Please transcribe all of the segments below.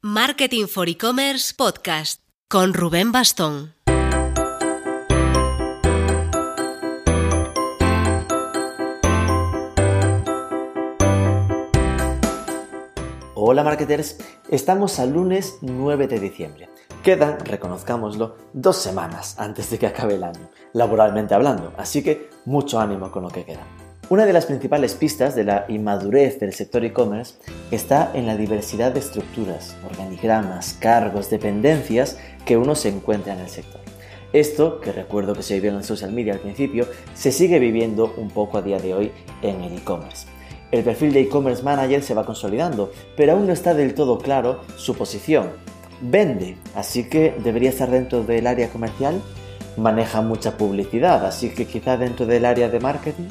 Marketing for E-Commerce Podcast con Rubén Bastón. Hola marketers, estamos al lunes 9 de diciembre. Quedan, reconozcámoslo, dos semanas antes de que acabe el año, laboralmente hablando, así que mucho ánimo con lo que queda. Una de las principales pistas de la inmadurez del sector e-commerce está en la diversidad de estructuras, organigramas, cargos, dependencias que uno se encuentra en el sector. Esto, que recuerdo que se vivió en social media al principio, se sigue viviendo un poco a día de hoy en el e-commerce. El perfil de e-commerce manager se va consolidando, pero aún no está del todo claro su posición. Vende, así que debería estar dentro del área comercial. Maneja mucha publicidad, así que quizá dentro del área de marketing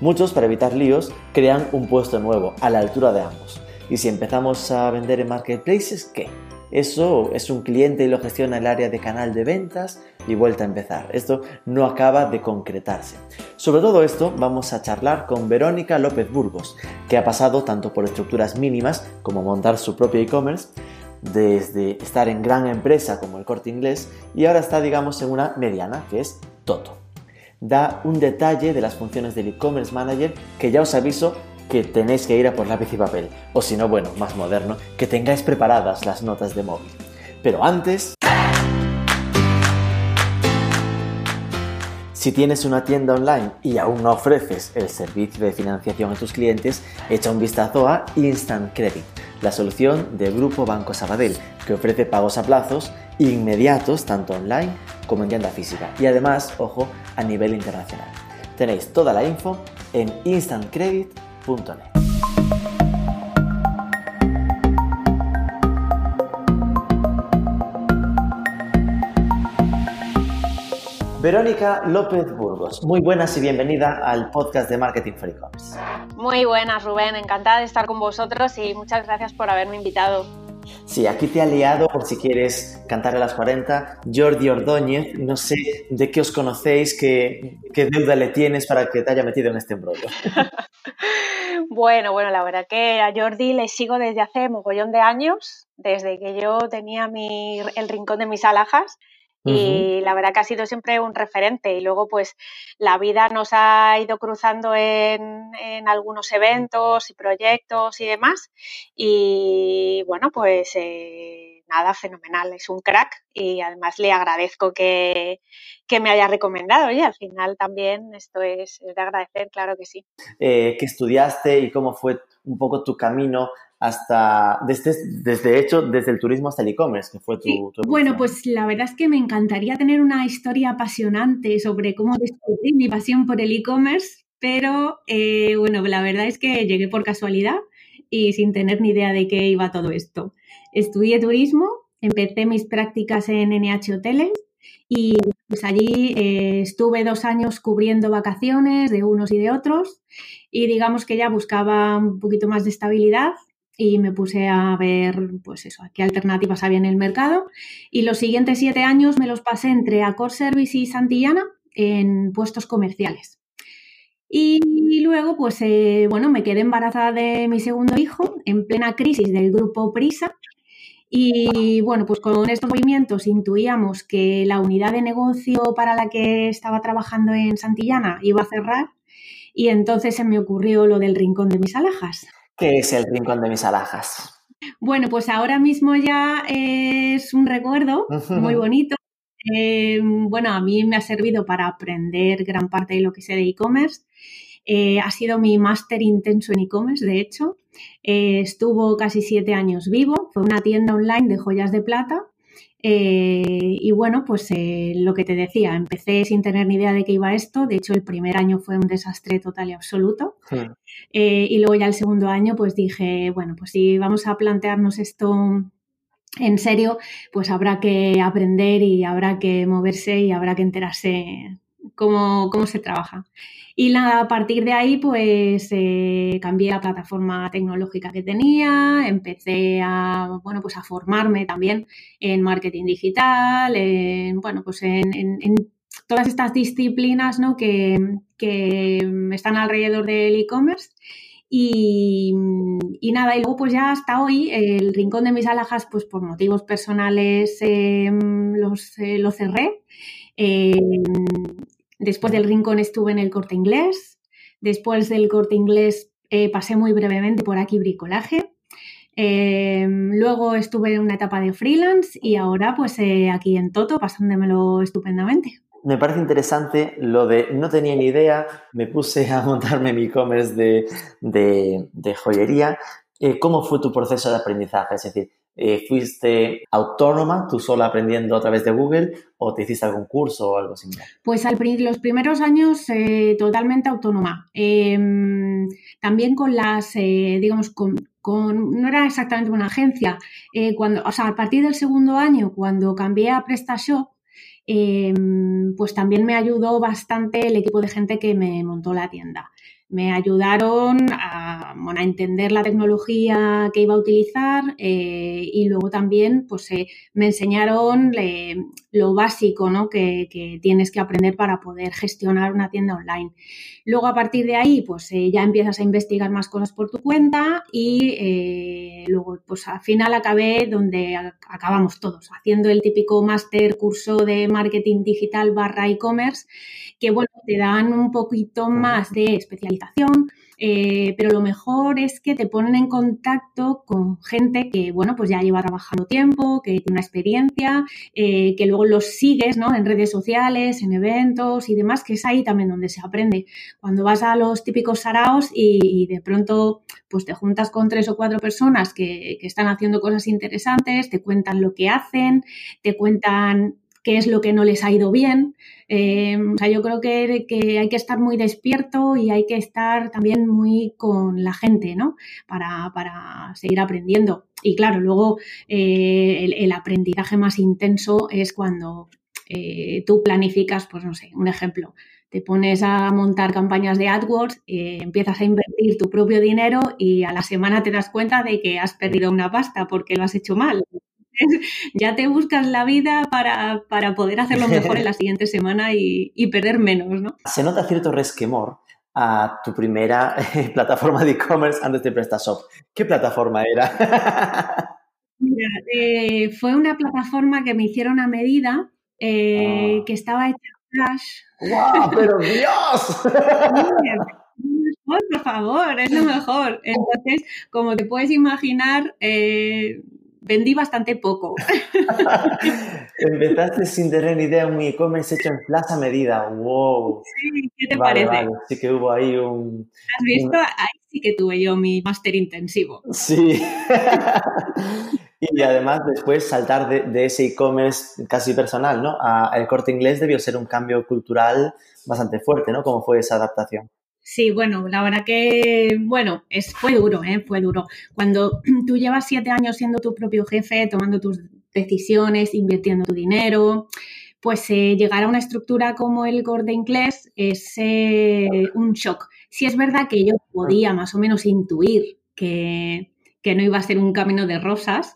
Muchos, para evitar líos, crean un puesto nuevo a la altura de ambos. Y si empezamos a vender en marketplaces, ¿qué? Eso es un cliente y lo gestiona el área de canal de ventas y vuelta a empezar. Esto no acaba de concretarse. Sobre todo esto vamos a charlar con Verónica López Burgos, que ha pasado tanto por estructuras mínimas como montar su propio e-commerce, desde estar en gran empresa como el corte inglés y ahora está digamos en una mediana que es Toto da un detalle de las funciones del e-commerce manager que ya os aviso que tenéis que ir a por lápiz y papel, o si no, bueno, más moderno, que tengáis preparadas las notas de móvil. Pero antes... Si tienes una tienda online y aún no ofreces el servicio de financiación a tus clientes, echa un vistazo a Instant Credit, la solución de Grupo Banco Sabadell, que ofrece pagos a plazos inmediatos tanto online como en tienda física y además, ojo, a nivel internacional. Tenéis toda la info en instantcredit.net. Verónica López Burgos, muy buenas y bienvenida al podcast de Marketing for E-Commerce. Muy buenas, Rubén, encantada de estar con vosotros y muchas gracias por haberme invitado. Sí, aquí te ha liado por si quieres cantar a las 40. Jordi Ordóñez, no sé de qué os conocéis, qué, deuda le tienes para que te haya metido en este embrollo. bueno, bueno, la verdad que a Jordi le sigo desde hace mogollón de años, desde que yo tenía mi, el rincón de mis alhajas y la verdad que ha sido siempre un referente y luego pues la vida nos ha ido cruzando en, algunos eventos y proyectos y demás y bueno pues eh, nada fenomenal es un crack y además le agradezco que, me haya recomendado y al final también esto es, de agradecer claro que sí. Eh, ¿qué estudiaste y cómo fue un poco tu camino hasta, desde, desde hecho, desde el turismo hasta el e-commerce, que fue tu, Bueno, pues la verdad es que me encantaría tener una historia apasionante sobre cómo descubrí mi pasión por el e-commerce, pero eh, bueno, la verdad es que llegué por casualidad y sin tener ni idea de qué iba todo esto. Estudié turismo, empecé mis prácticas en NH Hoteles y pues allí eh, estuve dos años cubriendo vacaciones de unos y de otros y digamos que ya buscaba un poquito más de estabilidad y me puse a ver, pues eso, qué alternativas había en el mercado. Y los siguientes siete años me los pasé entre Accor Service y Santillana en puestos comerciales. Y, luego, pues eh, bueno, me quedé embarazada de mi segundo hijo en plena crisis del grupo Prisa. Y bueno, pues con estos movimientos intuíamos que la unidad de negocio para la que estaba trabajando en Santillana iba a cerrar. Y entonces se me ocurrió lo del rincón de mis alhajas. ¿Qué es el rincón de mis alhajas? Bueno, pues ahora mismo ya es un recuerdo muy bonito. Eh, bueno, a mí me ha servido para aprender gran parte de lo que sé de e-commerce. Eh, ha sido mi máster intenso en e-commerce, de hecho. Eh, estuvo casi siete años vivo. Fue una tienda online de joyas de plata eh, y bueno, pues eh, lo que te decía, empecé sin tener ni idea de qué iba esto. De hecho, el primer año fue un desastre total y absoluto. Eh, y luego ya el segundo año, pues dije, bueno, pues si vamos a plantearnos esto en serio, pues habrá que aprender y habrá que moverse y habrá que enterarse cómo, cómo se trabaja. Y a partir de ahí, pues eh, cambié la plataforma tecnológica que tenía, empecé a, bueno, pues a formarme también en marketing digital, en, bueno, pues en, todas estas disciplinas ¿no? que, que están alrededor del e-commerce. Y, nada, y luego pues ya hasta hoy el rincón de mis alhajas, pues por motivos personales em, los, eh, lo cerré. Em, después del rincón estuve en el corte inglés. Después del corte inglés eh, pasé muy brevemente por aquí bricolaje. Em, luego estuve en una etapa de freelance y ahora pues eh, aquí en Toto pasándomelo estupendamente me parece interesante lo de no tenía ni idea, me puse a montarme mi e-commerce de, joyería. Eh, ¿Cómo fue tu proceso de aprendizaje? Es decir, eh, ¿fuiste autónoma, tú sola aprendiendo a través de Google o te hiciste algún curso o algo similar? Pues al, los primeros años eh, totalmente autónoma. Em, también con las, digamos, con, no era exactamente una agencia. cuando, o sea, a partir del segundo año, cuando cambié a PrestaShop, Em, pues también me ayudó bastante el equipo de gente que me montó la tienda me ayudaron a, entender la tecnología que iba a utilizar eh, y luego también pues, eh, me enseñaron lo básico ¿no? que, tienes que aprender para poder gestionar una tienda online. Luego a partir de ahí pues eh, ya empiezas a investigar más cosas por tu cuenta y luego pues al final acabé donde acabamos todos, haciendo el típico máster curso de marketing digital barra e-commerce que bueno, te dan un poquito más de especialización, eh, pero lo mejor es que te ponen en contacto con gente que, bueno, pues ya lleva trabajando tiempo, que tiene una experiencia, eh, que luego los sigues, ¿no? En redes sociales, en eventos y demás, que es ahí también donde se aprende. Cuando vas a los típicos saraos y, de pronto, pues te juntas con tres o cuatro personas que, que están haciendo cosas interesantes, te cuentan lo que hacen, te cuentan qué es lo que no les ha ido bien. Eh, o sea, yo creo que, hay que estar muy despierto y hay que estar también muy con la gente, ¿no? Para, seguir aprendiendo. Y claro, luego eh, el, aprendizaje más intenso es cuando eh, tú planificas, pues no sé, un ejemplo. Te pones a montar campañas de AdWords, empiezas a invertir tu propio dinero y a la semana te das cuenta de que has perdido una pasta porque lo has hecho mal. ya te buscas la vida para, poder hacerlo mejor en la siguiente semana y, perder menos, ¿no? Se nota cierto resquemor a tu primera eh, plataforma de e-commerce antes de PrestaShop. ¿Qué plataforma era? Mira, eh, fue una plataforma que me hicieron a medida, eh, ah. que estaba hecha en Flash. ¡Wow! ¡Pero Dios! por favor, es lo mejor. Entonces, como te puedes imaginar, vendí bastante poco. Empezaste sin tener ni idea un e-commerce hecho en plaza medida. ¡Wow! Sí, ¿qué te parece? Sí que hubo ahí un... ¿Has visto? Ahí sí que tuve yo mi máster intensivo. Sí. y además después saltar de, ese e-commerce casi personal, ¿no? A el corte inglés debió ser un cambio cultural bastante fuerte, ¿no? ¿Cómo fue esa adaptación? Sí, bueno, la verdad que, bueno, es, fue duro, ¿eh? fue duro. Cuando tú llevas siete años siendo tu propio jefe, tomando tus decisiones, invirtiendo tu dinero, pues eh, llegar a una estructura como el Gordon inglés es eh, un shock. Sí es verdad que yo podía más o menos intuir que, que no iba a ser un camino de rosas,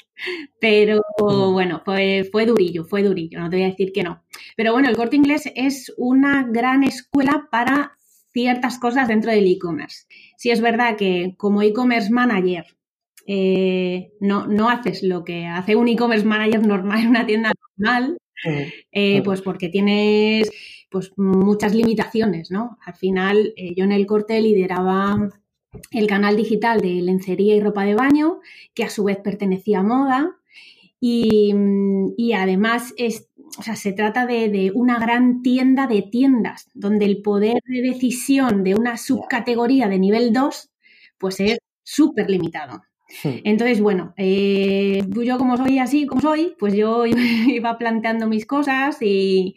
pero bueno, fue, fue durillo, fue durillo, no te voy a decir que no. Pero bueno, el corte inglés es una gran escuela para ciertas cosas dentro del e-commerce. Si es verdad que como e-commerce manager eh, no, no haces lo que hace un e-commerce manager normal en una tienda normal, eh, pues porque tienes pues muchas limitaciones, ¿no? Al final, eh, yo en el corte lideraba el canal digital de lencería y ropa de baño, que a su vez pertenecía a moda, y, y además es, o sea, se trata de, una gran tienda de tiendas, donde el poder de decisión de una subcategoría de nivel 2, pues es súper limitado. Entonces, bueno, eh, yo como soy así, como soy, pues yo iba planteando mis cosas y,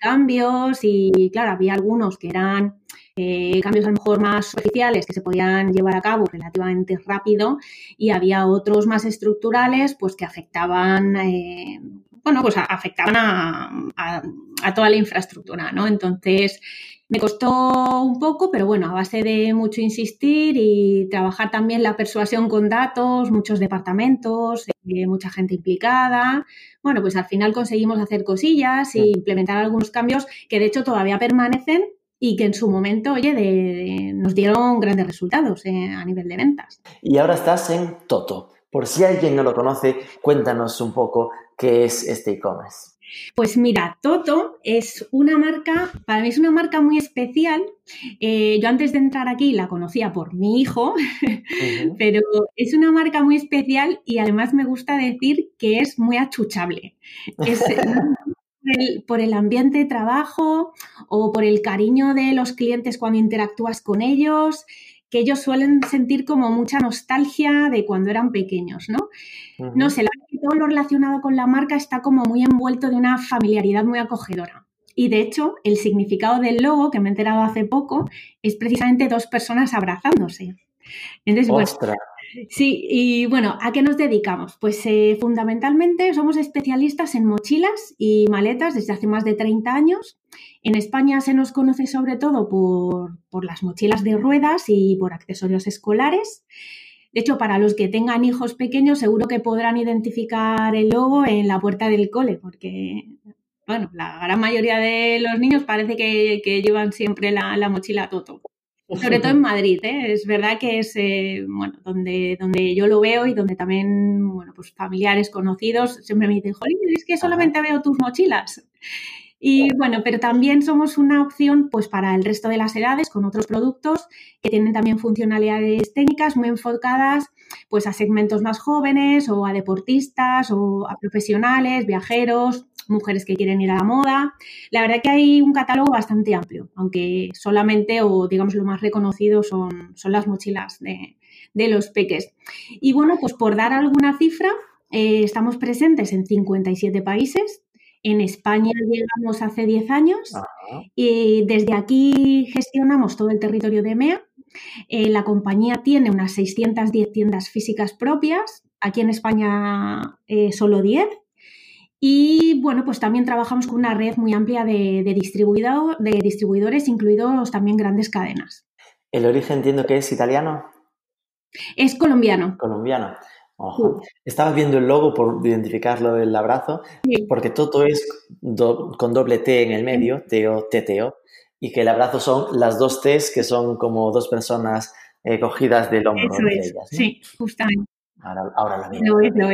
cambios y claro, había algunos que eran eh, cambios a lo mejor más superficiales que se podían llevar a cabo relativamente rápido y había otros más estructurales pues que afectaban eh, bueno, pues afectaban a, toda la infraestructura, ¿no? Entonces, me costó un poco, pero bueno, a base de mucho insistir y trabajar también la persuasión con datos, muchos departamentos, eh, mucha gente implicada. Bueno, pues al final conseguimos hacer cosillas e implementar algunos cambios que de hecho todavía permanecen y que en su momento, oye, nos dieron grandes resultados eh, a nivel de ventas. Y ahora estás en Toto. Por si alguien no lo conoce, cuéntanos un poco qué es este e-commerce. Pues mira, Toto es una marca, para mí es una marca muy especial. Eh, yo antes de entrar aquí la conocía por mi hijo, pero es una marca muy especial y además me gusta decir que es muy achuchable. Es, por el ambiente de trabajo o por el cariño de los clientes cuando interactúas con ellos, que ellos suelen sentir como mucha nostalgia de cuando eran pequeños, ¿no? No sé, todo lo relacionado con la marca está como muy envuelto de una familiaridad muy acogedora. Y de hecho, el significado del logo, que me he enterado hace poco, es precisamente dos personas abrazándose. Entonces, Sí, y bueno, ¿a qué nos dedicamos? Pues eh, fundamentalmente somos especialistas en mochilas y maletas desde hace más de 30 años. En España se nos conoce sobre todo por, por las mochilas de ruedas y por accesorios escolares. De hecho, para los que tengan hijos pequeños, seguro que podrán identificar el logo en la puerta del cole, porque, bueno, la gran mayoría de los niños parece que, llevan siempre la, la mochila Toto sobre todo en Madrid, ¿eh? es verdad que es eh, bueno, donde, donde yo lo veo y donde también bueno, pues familiares conocidos siempre me dicen, Jolín, es que solamente veo tus mochilas. Y bueno, pero también somos una opción pues para el resto de las edades con otros productos que tienen también funcionalidades técnicas muy enfocadas pues a segmentos más jóvenes o a deportistas o a profesionales, viajeros, mujeres que quieren ir a la moda. La verdad que hay un catálogo bastante amplio, aunque solamente o digamos lo más reconocido son, son las mochilas de, los peques. Y bueno, pues por dar alguna cifra, eh, estamos presentes en 57 países. En España llegamos hace 10 años y desde aquí gestionamos todo el territorio de EMEA. Eh, la compañía tiene unas 610 tiendas físicas propias. Aquí en España eh, solo 10 y bueno, pues también trabajamos con una red muy amplia de, de, de distribuidores, incluidos también grandes cadenas. ¿El origen entiendo que es italiano? Es colombiano. Colombiano. Ojo. Estaba viendo el logo por identificarlo del abrazo, porque todo es con doble T en el medio, Teo, Teteo, y que el abrazo son las dos T's que son como dos personas eh, cogidas del hombro. Eso es. Sí, justamente. Ahora, lo veo.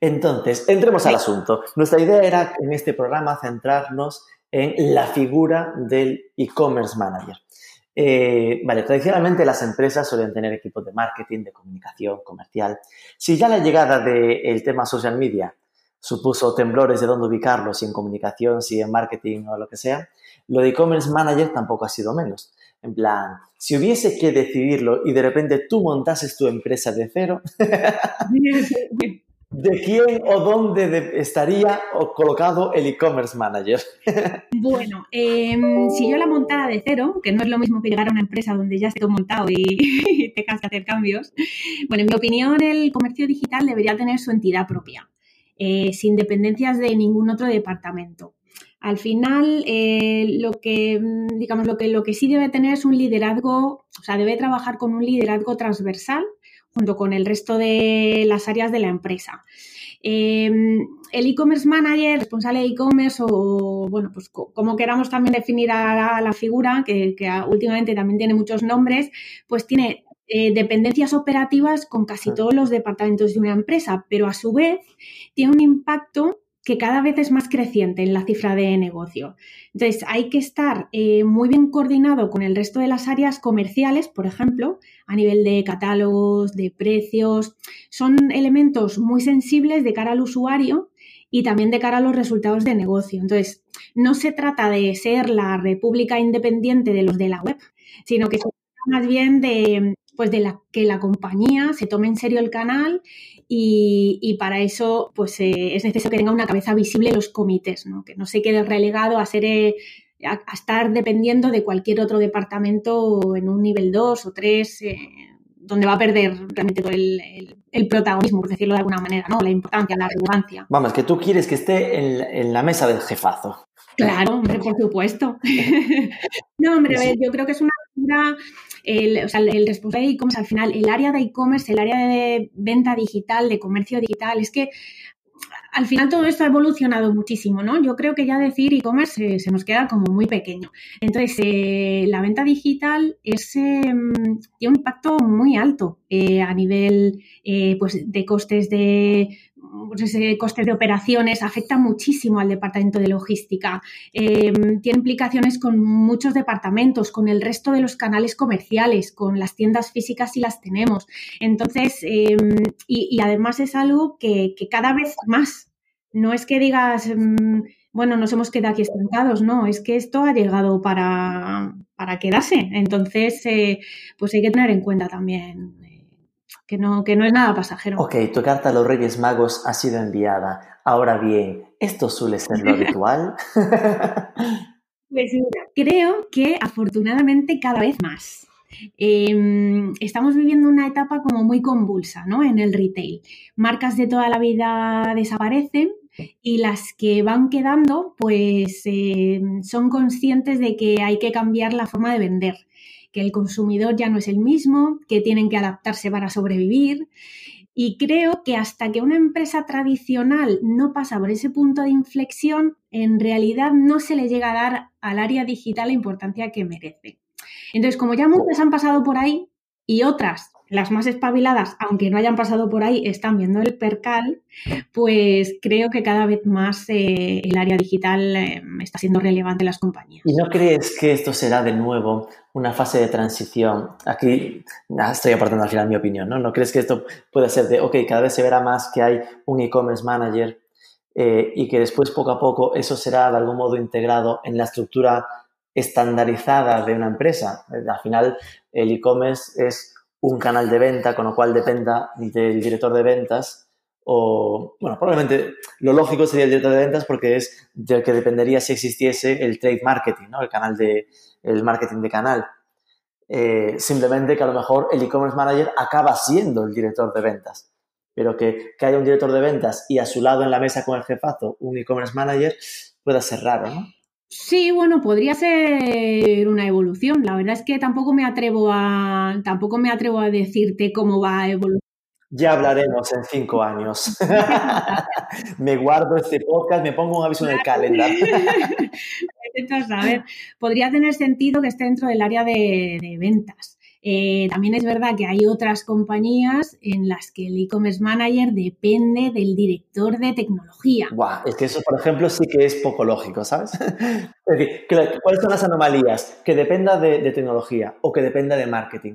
Entonces, entremos al asunto. Nuestra idea era en este programa centrarnos en la figura del e-commerce manager. Eh, vale, tradicionalmente las empresas suelen tener equipos de marketing, de comunicación, comercial. Si ya la llegada del tema social media supuso temblores de dónde ubicarlo, si en comunicación, si en marketing o lo que sea, lo de e-commerce manager tampoco ha sido menos. En plan, si hubiese que decidirlo y de repente tú montases tu empresa de cero, ¿de quién o dónde estaría colocado el e-commerce manager? bueno, em, si yo la montara de cero, que no es lo mismo que llegar a una empresa donde ya esté montado y tengas que hacer cambios, bueno, en mi opinión el comercio digital debería tener su entidad propia. Eh, sin dependencias de ningún otro departamento. Al final, eh, lo que, mm, digamos, lo que, lo que sí debe tener es un liderazgo, o sea, debe trabajar con un liderazgo transversal junto con el resto de las áreas de la empresa. Em, el e-commerce manager, responsable de e-commerce o, bueno, pues como queramos también definir a la, figura, que, últimamente también tiene muchos nombres, pues tiene eh, dependencias operativas con casi todos los departamentos de una empresa, pero a su vez tiene un impacto que cada vez es más creciente en la cifra de negocio. Entonces, hay que estar eh, muy bien coordinado con el resto de las áreas comerciales, por ejemplo, a nivel de catálogos, de precios. Son elementos muy sensibles de cara al usuario y también de cara a los resultados de negocio. Entonces, no se trata de ser la república independiente de los de la web, sino que se trata más bien de, pues de la, que la compañía se tome en serio el canal y, para eso pues eh, es necesario que tenga una cabeza visible en los comités, ¿no? que no se quede relegado a ser... Eh, a, estar dependiendo de cualquier otro departamento en un nivel 2 o 3, eh, donde va a perder realmente todo el, protagonismo, por decirlo de alguna manera, ¿no? La importancia, la relevancia. Vamos, que tú quieres que esté en, en la mesa del jefazo. Claro, hombre, por supuesto. no, hombre, yo creo que es una el, o sea, el responsable de e-commerce, al final, el área de e-commerce, el área de venta digital, de comercio digital, es que al final todo esto ha evolucionado muchísimo, ¿no? Yo creo que ya decir e-commerce se nos queda como muy pequeño. Entonces, eh, la venta digital es, em, tiene un impacto muy alto eh, a nivel pues, de costes de pues ese coste de operaciones afecta muchísimo al departamento de logística. Em, tiene implicaciones con muchos departamentos, con el resto de los canales comerciales, con las tiendas físicas si las tenemos. Entonces, em, y, además es algo que, cada vez más, no es que digas, em, bueno, nos hemos quedado aquí estancados, no, es que esto ha llegado para, para quedarse. Entonces, eh, pues hay que tener en cuenta también que no, que no es nada pasajero. Ok, tu carta a los Reyes Magos ha sido enviada. Ahora bien, ¿esto suele ser lo habitual? pues creo que afortunadamente cada vez más. Em, estamos viviendo una etapa como muy convulsa ¿no? en el retail. Marcas de toda la vida desaparecen y las que van quedando pues em, son conscientes de que hay que cambiar la forma de vender que el consumidor ya no es el mismo, que tienen que adaptarse para sobrevivir. Y creo que hasta que una empresa tradicional no pasa por ese punto de inflexión, en realidad no se le llega a dar al área digital la importancia que merece. Entonces, como ya muchas han pasado por ahí y otras las más espabiladas, aunque no hayan pasado por ahí, están viendo el percal, pues creo que cada vez más eh, el área digital eh, está siendo relevante en las compañías. ¿Y no crees que esto será de nuevo una fase de transición? Aquí estoy aportando al final mi opinión, ¿no? ¿No crees que esto puede ser de, ok, cada vez se verá más que hay un e-commerce manager eh, y que después poco a poco eso será de algún modo integrado en la estructura estandarizada de una empresa? Al final el e-commerce es un canal de venta, con lo cual dependa del director de ventas. O, bueno, probablemente lo lógico sería el director de ventas porque es del que dependería si existiese el trade marketing, ¿no? El canal de, el marketing de canal. Eh, simplemente que a lo mejor el e-commerce manager acaba siendo el director de ventas. Pero que, que, haya un director de ventas y a su lado en la mesa con el jefazo un e-commerce manager pueda ser raro, ¿no? Sí, bueno, podría ser una evolución. La verdad es que tampoco me atrevo a, tampoco me atrevo a decirte cómo va a evolucionar. Ya hablaremos en cinco años. me guardo este podcast, me pongo un aviso en el calendario. podría tener sentido que esté dentro del área de ventas. Eh, también es verdad que hay otras compañías en las que el e-commerce manager depende del director de tecnología. es que eso, por ejemplo, sí que es poco lógico, ¿sabes? es decir, ¿cuáles son las anomalías? Que dependa de, tecnología o que dependa de marketing.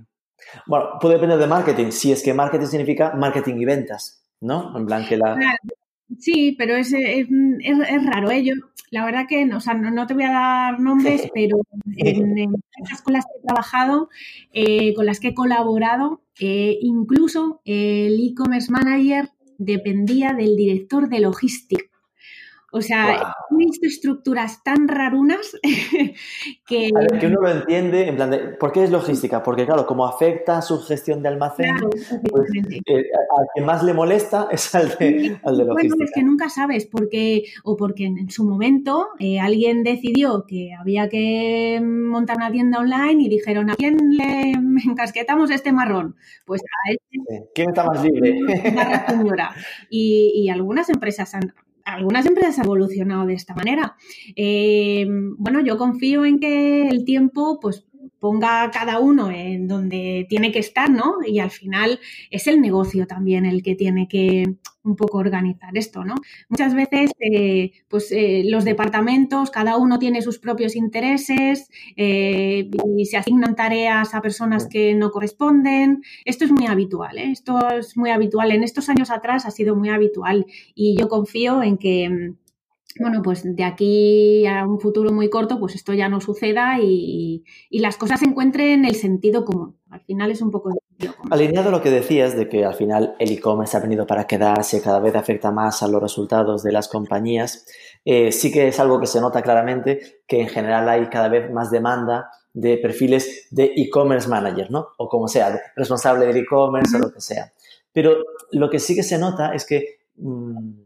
Bueno, puede depender de marketing, si es que marketing significa marketing y ventas, ¿no? En plan que la... Sí, pero es, es, raro. ¿eh? la verdad que o sea, no, te voy a dar nombres, pero en, empresas con las que he trabajado, eh, con las que he colaborado, eh, incluso el e-commerce manager dependía del director de logística. O sea, visto estructuras tan rarunas que... A ver, que uno lo entiende, en plan de, ¿por qué es logística? Porque claro, como afecta a su gestión de almacén, pues, eh, al que más le molesta es al de, al de logística. Bueno, es que nunca sabes, porque, o porque en, su momento eh, alguien decidió que había que montar una tienda online y dijeron, ¿a quién le encasquetamos este marrón? Pues a este. ¿Quién está más libre? señora. Y, y algunas empresas han algunas empresas han evolucionado de esta manera. Eh, bueno, yo confío en que el tiempo, pues ponga a cada uno en donde tiene que estar, ¿no? Y al final es el negocio también el que tiene que un poco organizar esto, ¿no? Muchas veces, eh, pues eh, los departamentos, cada uno tiene sus propios intereses eh, y se asignan tareas a personas que no corresponden. Esto es muy habitual, ¿eh? Esto es muy habitual. En estos años atrás ha sido muy habitual y yo confío en que bueno, pues de aquí a un futuro muy corto, pues esto ya no suceda y, las cosas se encuentren el sentido común. Al final es un poco... Alineado a lo que decías de que al final el e-commerce ha venido para quedarse, cada vez afecta más a los resultados de las compañías, eh, sí que es algo que se nota claramente que en general hay cada vez más demanda de perfiles de e-commerce manager, ¿no? O como sea, responsable del e-commerce o lo que sea. Pero lo que sí que se nota es que... Mm,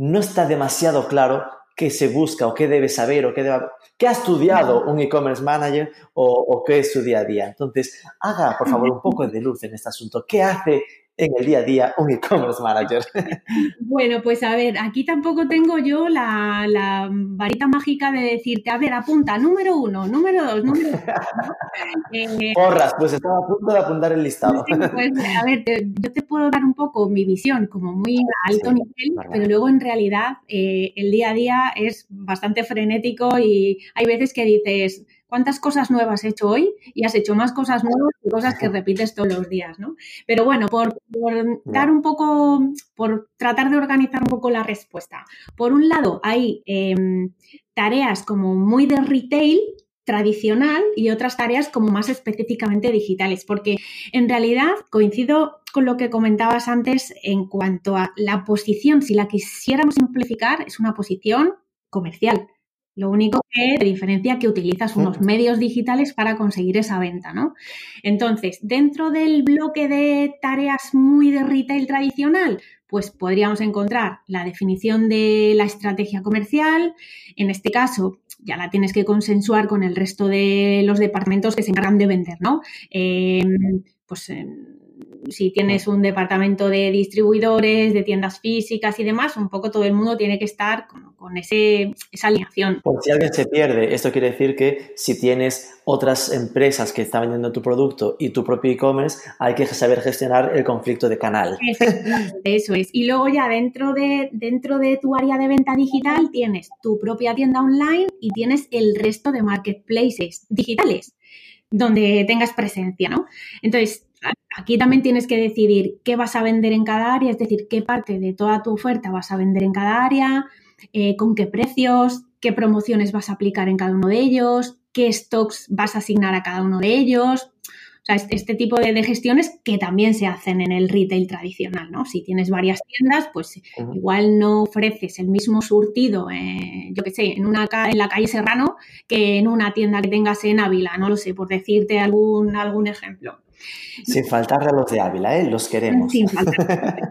no está demasiado claro qué se busca o qué debe saber o qué, qué ha estudiado un e-commerce manager o, qué es su día a día. Entonces, haga, por favor, un poco de luz en este asunto. ¿Qué hace en el día a día un e-commerce manager? Bueno, pues a ver, aquí tampoco tengo yo la, varita mágica de decirte, a ver, apunta, número uno, número dos, número tres. Eh, Porras, pues estaba a punto de apuntar el listado. Pues, a ver, yo te puedo dar un poco mi visión como muy alto nivel, pero luego en realidad eh, el día a día es bastante frenético y hay veces que dices, cuántas cosas nuevas has hecho hoy y has hecho más cosas nuevas y cosas que repites todos los días, ¿no? Pero bueno, por, dar un poco, por tratar de organizar un poco la respuesta. Por un lado, hay em, tareas como muy de retail, tradicional y otras tareas como más específicamente digitales, porque en realidad coincido con lo que comentabas antes en cuanto a la posición, si la quisiéramos simplificar, es una posición comercial. Lo único que te diferencia que utilizas unos medios digitales para conseguir esa venta, ¿no? Entonces, dentro del bloque de tareas muy de retail tradicional, pues podríamos encontrar la definición de la estrategia comercial. En este caso, ya la tienes que consensuar con el resto de los departamentos que se encargan de vender, ¿no? Em, pues si tienes un departamento de distribuidores, de tiendas físicas y demás, un poco todo el mundo tiene que estar con, ese, esa alineación. Por si alguien se pierde, esto quiere decir que si tienes otras empresas que están vendiendo tu producto y tu propio e-commerce, hay que saber gestionar el conflicto de canal. Eso es. Y luego ya dentro de, dentro de tu área de venta digital tienes tu propia tienda online y tienes el resto de marketplaces digitales donde tengas presencia, ¿no? Entonces, aquí también tienes que decidir qué vas a vender en cada área, es decir, qué parte de toda tu oferta vas a vender en cada área, eh, con qué precios, qué promociones vas a aplicar en cada uno de ellos, qué stocks vas a asignar a cada uno de ellos. O sea, este, este tipo de, gestiones que también se hacen en el retail tradicional, ¿no? Si tienes varias tiendas, pues igual no ofreces el mismo surtido, eh, yo qué sé, en, una, en la calle Serrano que en una tienda que tengas en Ávila, no lo sé, por decirte algún, algún ejemplo. Sin faltar a los de Ávila, ¿eh? los queremos. Sin faltar,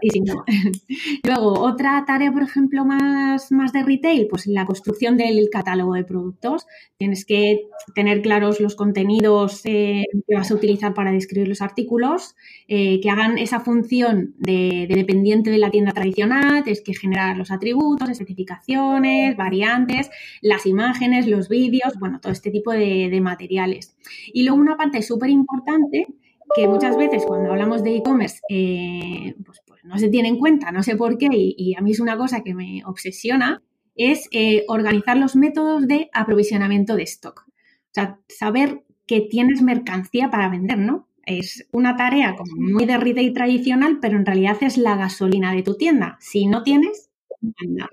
Luego, otra tarea, por ejemplo, más, más de retail, pues la construcción del catálogo de productos. Tienes que tener claros los contenidos eh, que vas a utilizar para describir los artículos, eh, que hagan esa función de, dependiente de la tienda tradicional, tienes que generar los atributos, especificaciones, variantes, las imágenes, los vídeos, bueno, todo este tipo de, de materiales. Y luego una parte súper importante que muchas veces cuando hablamos de e-commerce eh, pues, pues, no se tiene en cuenta, no sé por qué, y, a mí es una cosa que me obsesiona, es eh, organizar los métodos de aprovisionamiento de stock. O sea, saber que tienes mercancía para vender, ¿no? Es una tarea como muy de retail tradicional, pero en realidad es la gasolina de tu tienda. Si no tienes, anda.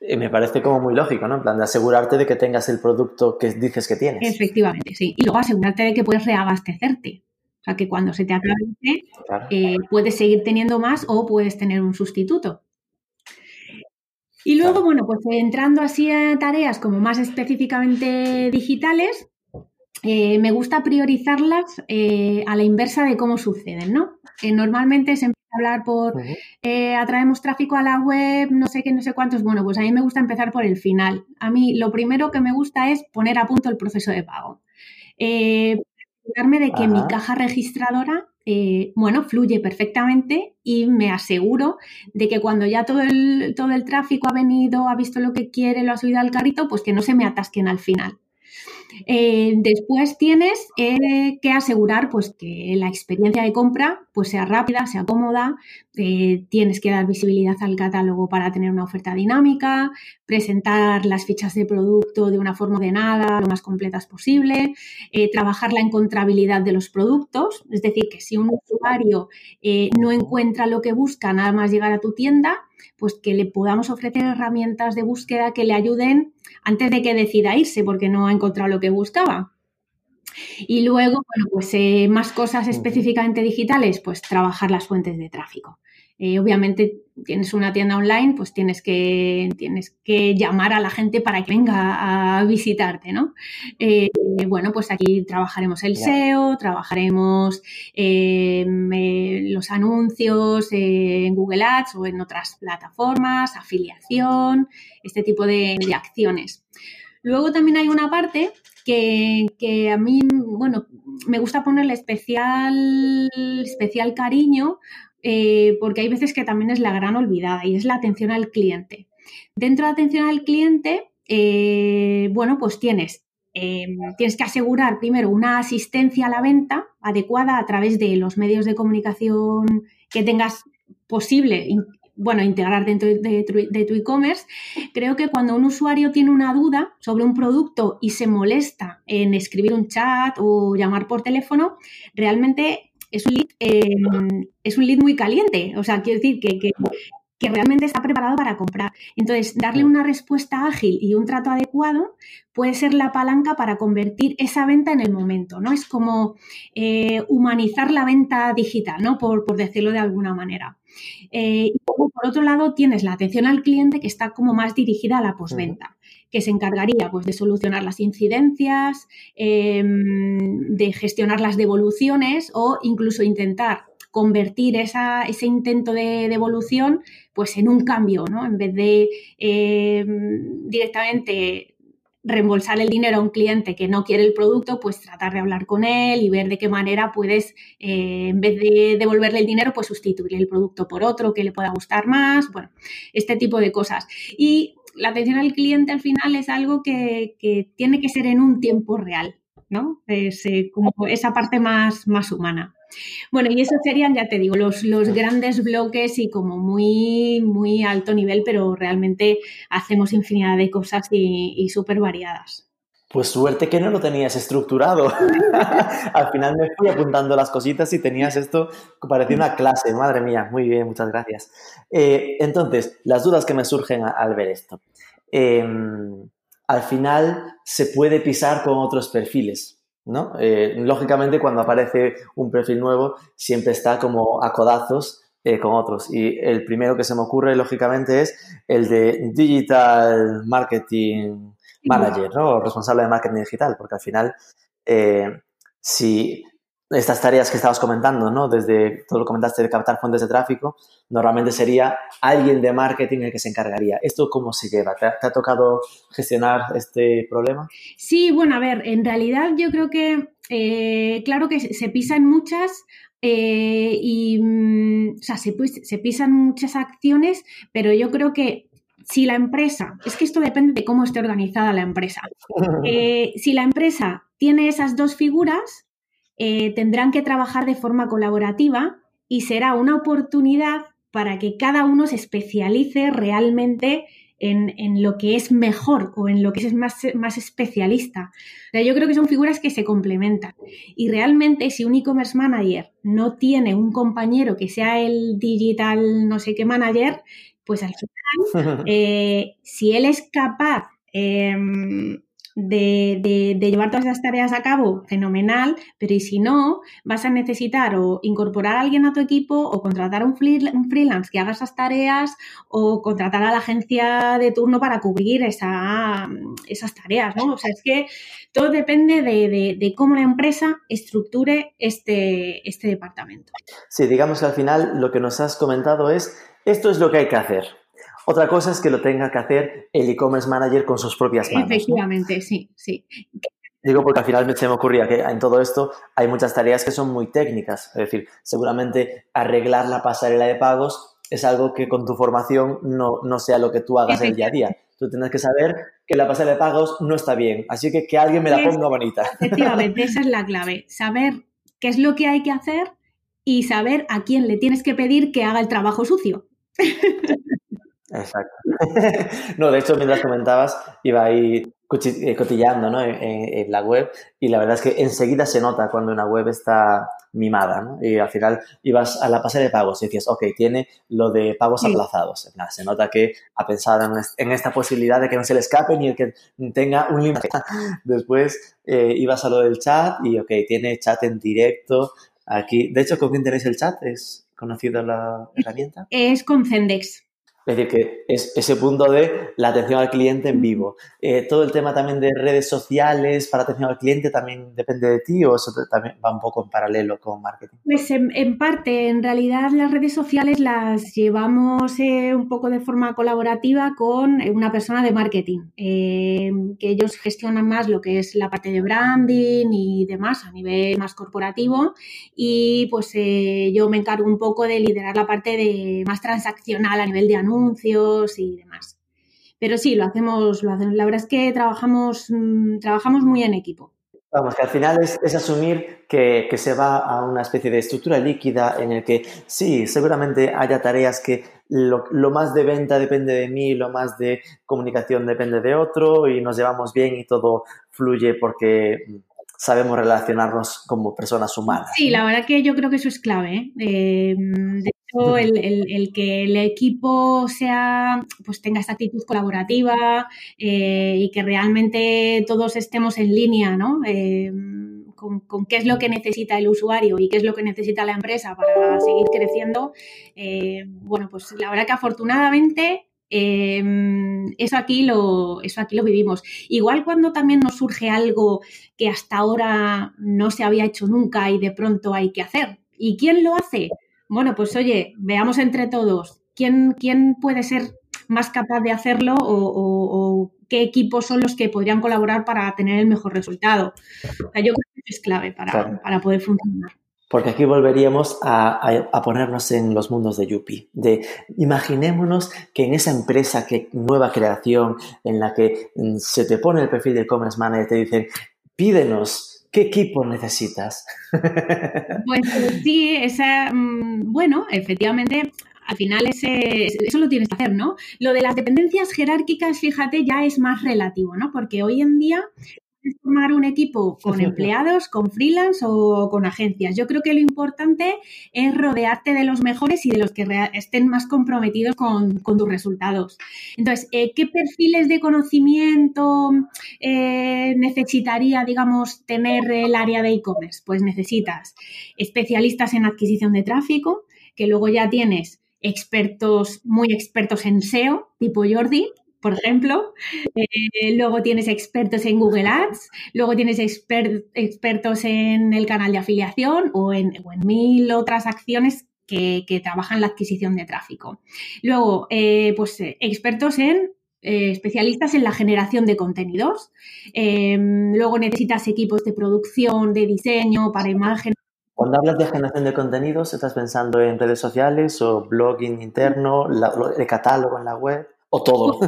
Eh, me parece como muy lógico, ¿no? En plan de asegurarte de que tengas el producto que dices que tienes. Efectivamente, sí. Y luego asegurarte de que puedes reabastecerte que cuando se te acabe, eh, puedes seguir teniendo más o puedes tener un sustituto. Y luego, bueno, pues entrando así a tareas como más específicamente digitales, eh, me gusta priorizarlas eh, a la inversa de cómo suceden, ¿no? normalmente se empieza a hablar por atraemos tráfico a la web, no sé qué, no sé cuántos. Bueno, pues a mí me gusta empezar por el final. A mí lo primero que me gusta es poner a punto el proceso de pago de que mi caja registradora, eh, bueno, fluye perfectamente y me aseguro de que cuando ya todo el, todo el tráfico ha venido, ha visto lo que quiere, lo ha subido al carrito, pues que no se me atasquen al final. Eh, después tienes eh, que asegurar pues, que la experiencia de compra pues, sea rápida, sea cómoda, eh, tienes que dar visibilidad al catálogo para tener una oferta dinámica, presentar las fichas de producto de una forma ordenada, lo más completas posible, trabajar la encontrabilidad de los productos, es decir, que si un usuario no encuentra lo que busca nada más llegar a tu tienda, pues que le podamos ofrecer herramientas de búsqueda que le ayuden antes de que decida irse porque no ha encontrado lo que buscaba. Y luego, bueno, pues eh, más cosas específicamente digitales, pues trabajar las fuentes de tráfico. Eh, obviamente tienes una tienda online, pues tienes que, tienes que llamar a la gente para que venga a visitarte, ¿no? Eh, bueno, pues aquí trabajaremos el SEO, trabajaremos em, los anuncios en Google Ads o en otras plataformas, afiliación, este tipo de, de acciones. Luego también hay una parte que, a mí, bueno, me gusta ponerle especial, especial cariño eh, porque hay veces que también es la gran olvidada y es la atención al cliente. Dentro de atención al cliente, eh, bueno, pues tienes, em, tienes que asegurar primero una asistencia a la venta adecuada a través de los medios de comunicación que tengas posible, bueno, integrar dentro de, tu e-commerce. Creo que cuando un usuario tiene una duda sobre un producto y se molesta en escribir un chat o llamar por teléfono, realmente es un lead, em, es un lead muy caliente. O sea, quiero decir que, que realmente está preparado para comprar. Entonces, darle una respuesta ágil y un trato adecuado puede ser la palanca para convertir esa venta en el momento, ¿no? Es como eh, humanizar la venta digital, ¿no? Por, decirlo de alguna manera. Eh, y por otro lado, tienes la atención al cliente que está como más dirigida a la posventa que se encargaría pues, de solucionar las incidencias, em, de gestionar las devoluciones o incluso intentar convertir ese intento de devolución pues en un cambio, ¿no? En vez de eh, directamente reembolsar el dinero a un cliente que no quiere el producto, pues tratar de hablar con él y ver de qué manera puedes, eh, en vez de devolverle el dinero, pues sustituir el producto por otro que le pueda gustar más, bueno, este tipo de cosas. Y la atención al cliente al final es algo que, tiene que ser en un tiempo real, ¿no? Es eh, como esa parte más, más humana. Bueno, y esos serían, ya te digo, los, los grandes bloques y como muy, muy alto nivel, pero realmente hacemos infinidad de cosas y, y súper variadas. Pues suerte que no lo tenías estructurado. Al final me fui apuntando las cositas y tenías esto que parecía una clase. Madre mía, muy bien, muchas gracias. Eh, entonces, las dudas que me surgen al ver esto. Em, al final se puede pisar con otros perfiles. ¿No? Eh, lógicamente, cuando aparece un perfil nuevo, siempre está como a codazos eh, con otros. Y el primero que se me ocurre, lógicamente, es el de Digital Marketing Manager, ¿no? responsable de marketing digital, porque al final, eh, si estas tareas que estabas comentando, ¿no? Desde todo lo comentaste de captar fuentes de tráfico, normalmente sería alguien de marketing el que se encargaría. ¿Esto cómo se lleva? ¿Te ha, tocado gestionar este problema? Sí, bueno, a ver, en realidad yo creo que, eh, claro que se pisan muchas, eh, y, mm, o sea, se, se, pisan muchas acciones, pero yo creo que si la empresa, es que esto depende de cómo esté organizada la empresa, eh, si la empresa tiene esas dos figuras, eh, tendrán que trabajar de forma colaborativa y será una oportunidad para que cada uno se especialice realmente en, lo que es mejor o en lo que es más, más especialista. yo creo que son figuras que se complementan. Y realmente si un e-commerce manager no tiene un compañero que sea el digital no sé qué manager, pues al final, eh, si él es capaz em, de, llevar todas esas tareas a cabo, fenomenal, pero y si no, vas a necesitar o incorporar a alguien a tu equipo o contratar a un, freelance que haga esas tareas o contratar a la agencia de turno para cubrir esa, esas tareas, ¿no? O sea, es que todo depende de, cómo la empresa estructure este, este departamento. Sí, digamos que al final lo que nos has comentado es, esto es lo que hay que hacer. Otra cosa es que lo tenga que hacer el e-commerce manager con sus propias manos. Efectivamente, sí, sí. Digo porque al final se me ocurría que en todo esto hay muchas tareas que son muy técnicas. Es decir, seguramente arreglar la pasarela de pagos es algo que con tu formación no, no sea lo que tú hagas el día a día. Tú tienes que saber que la pasarela de pagos no está bien. Así que que alguien me la ponga bonita. Efectivamente, esa es la clave. Saber qué es lo que hay que hacer y saber a quién le tienes que pedir que haga el trabajo sucio. Exacto. no, de hecho, mientras comentabas, iba ahí eh, cotillando ¿no? en, la web y la verdad es que enseguida se nota cuando una web está mimada, ¿no? Y al final ibas a la pasarela de pagos y decías, ok, tiene lo de pagos aplazados. se nota que ha pensado en, esta posibilidad de que no se le escape ni el que tenga un límite. Después eh, ibas a lo del chat y, ok, tiene chat en directo. Aquí, de hecho, ¿con quién tenéis el chat? ¿Es conocida la herramienta? Es con Zendex. Es decir, que es ese punto de la atención al cliente en vivo. Eh, todo el tema también de redes sociales para atención al cliente también depende de ti o eso también va un poco en paralelo con marketing. Pues en, parte, en realidad las redes sociales las llevamos eh, un poco de forma colaborativa con eh, una persona de marketing, que ellos gestionan más lo que es la parte de branding y demás a nivel más corporativo y pues yo me encargo un poco de liderar la parte de más transaccional a nivel de anuncios anuncios y demás. Pero sí, lo hacemos, lo hacemos. La verdad es que trabajamos, mm, trabajamos muy en equipo. Vamos, que al final es, asumir que, se va a una especie de estructura líquida en el que sí, seguramente haya tareas que lo, lo, más de venta depende de mí, lo más de comunicación depende de otro y nos llevamos bien y todo fluye porque sabemos relacionarnos como personas humanas. Sí, la verdad que yo creo que eso es clave. ¿eh? de el, que el equipo sea, pues tenga esta actitud colaborativa eh, y que realmente todos estemos en línea, ¿no? Eh, con, qué es lo que necesita el usuario y qué es lo que necesita la empresa para seguir creciendo. bueno, pues la verdad que afortunadamente Em, eso, aquí lo, eso aquí lo vivimos. Igual cuando también nos surge algo que hasta ahora no se había hecho nunca y de pronto hay que hacer. ¿Y quién lo hace? Bueno, pues oye, veamos entre todos quién, quién puede ser más capaz de hacerlo o, qué equipos son los que podrían colaborar para tener el mejor resultado. yo creo que es clave para, para poder funcionar. Porque aquí volveríamos a, ponernos en los mundos de Yupi. De imaginémonos que en esa empresa, que nueva creación, en la que mm, se te pone el perfil de e-commerce manager, te dicen, pídenos, ¿qué equipo necesitas? Pues sí, esa, mm, bueno, efectivamente, al final ese, eso lo tienes que hacer, ¿no? Lo de las dependencias jerárquicas, fíjate, ya es más relativo, ¿no? Porque hoy en día formar un equipo con empleados, con freelance o con agencias. Yo creo que lo importante es rodearte de los mejores y de los que estén más comprometidos con, tus resultados. Entonces, eh, ¿qué perfiles de conocimiento eh, necesitaría, digamos, tener el área de e-commerce? Pues necesitas especialistas en adquisición de tráfico, que luego ya tienes expertos, muy expertos en SEO, tipo Jordi, por ejemplo. Eh, luego tienes expertos en Google Ads, luego tienes expertos en el canal de afiliación o en, mil otras acciones que, trabajan la adquisición de tráfico. Luego, eh, pues eh, expertos en especialistas en la generación de contenidos. Em, luego necesitas equipos de producción, de diseño, para imagen. Cuando hablas de generación de contenidos, ¿estás pensando en redes sociales o blogging interno, el catálogo en la web? ¿O todo?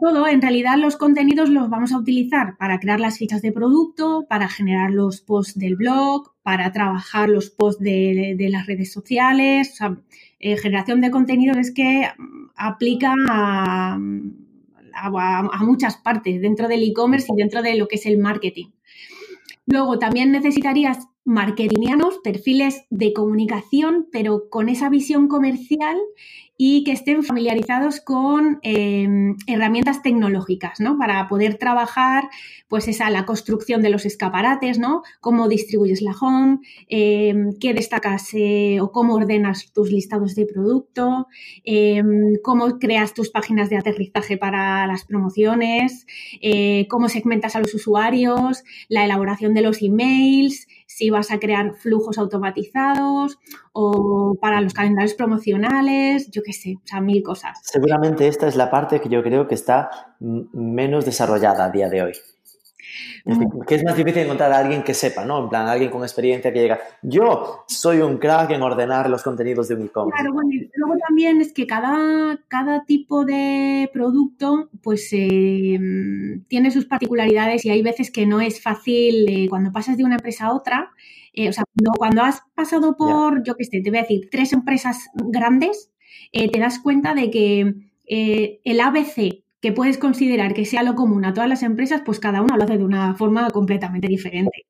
todo. En realidad los contenidos los vamos a utilizar para crear las fichas de producto, para generar los posts del blog, para trabajar los posts de, las redes sociales. O sea, eh, generación de contenidos es que mm, aplica a, a muchas partes dentro del e-commerce y dentro de lo que es el marketing. Luego también necesitarías marketingianos, perfiles de comunicación, pero con esa visión comercial y que estén familiarizados con em, herramientas tecnológicas, ¿no? Para poder trabajar, pues esa, la construcción de los escaparates, ¿no? Cómo distribuyes la home, em, qué destacas eh, o cómo ordenas tus listados de producto, em, cómo creas tus páginas de aterrizaje para las promociones, eh, cómo segmentas a los usuarios, la elaboración de los emails, si vas a crear flujos automatizados o para los calendarios promocionales, yo qué sé, o sea, mil cosas. Seguramente esta es la parte que yo creo que está menos desarrollada a día de hoy. Mm. que es más difícil encontrar a alguien que sepa, ¿no? En plan, alguien con experiencia que llega. Yo soy un crack en ordenar los contenidos de un e-commerce. Claro, bueno, y luego también es que cada, cada tipo de producto, pues eh, tiene sus particularidades y hay veces que no es fácil eh, cuando pasas de una empresa a otra. Eh, o sea, cuando, has pasado por, yo qué sé, te voy a decir, tres empresas grandes, te das cuenta de que el ABC que puedes considerar que sea lo común a todas las empresas, pues cada una lo hace de una forma completamente diferente.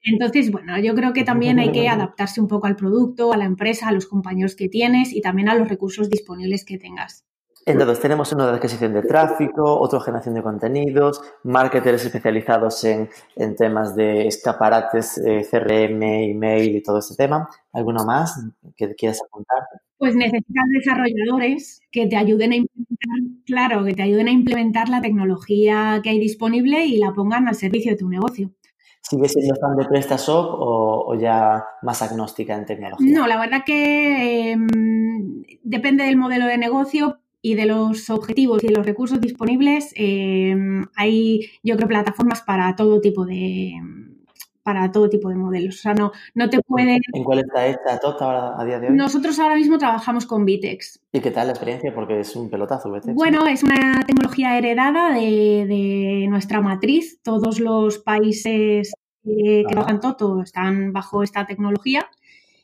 Entonces, bueno, yo creo que también hay que adaptarse un poco al producto, a la empresa, a los compañeros que tienes y también a los recursos disponibles que tengas. Entonces tenemos uno de adquisición de tráfico, otro generación de contenidos, marketers especializados en, temas de escaparates, eh, CRM, email y todo este tema. ¿Alguno más que quieras apuntar? Pues necesitas desarrolladores que te ayuden a implementar, claro, que te ayuden a implementar la tecnología que hay disponible y la pongan al servicio de tu negocio. ¿Sigues siendo fan de PrestaShop o, o, ya más agnóstica en tecnología? No, la verdad que em, depende del modelo de negocio, y de los objetivos y de los recursos disponibles, eh, hay, yo creo, plataformas para todo tipo de para todo tipo de modelos. O sea, no, no te puede... ¿En cuál está esta ahora a día de hoy? Nosotros ahora mismo trabajamos con Vitex. ¿Y qué tal la experiencia? Porque es un pelotazo, Vitex. Bueno, es una tecnología heredada de, de nuestra matriz. Todos los países que trabajan Toto están bajo esta tecnología.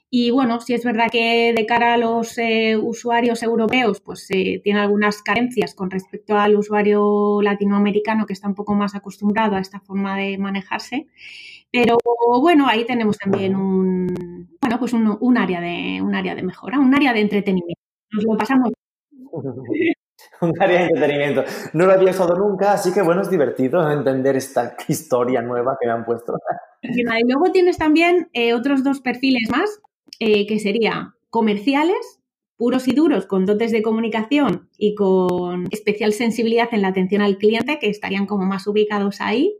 Y bueno, si es verdad que de cara a los eh, usuarios europeos, pues eh, tiene algunas carencias con respecto al usuario latinoamericano que está un poco más acostumbrado a esta forma de manejarse. Pero bueno, ahí tenemos también un, bueno, pues un, un área de, un área de mejora, un área de entretenimiento. Nos lo pasamos. un área de entretenimiento. No lo había usado nunca, así que bueno, es divertido entender esta historia nueva que me han puesto. Y luego tienes también eh, otros dos perfiles más eh, que sería comerciales, puros y duros, con dotes de comunicación y con especial sensibilidad en la atención al cliente, que estarían como más ubicados ahí.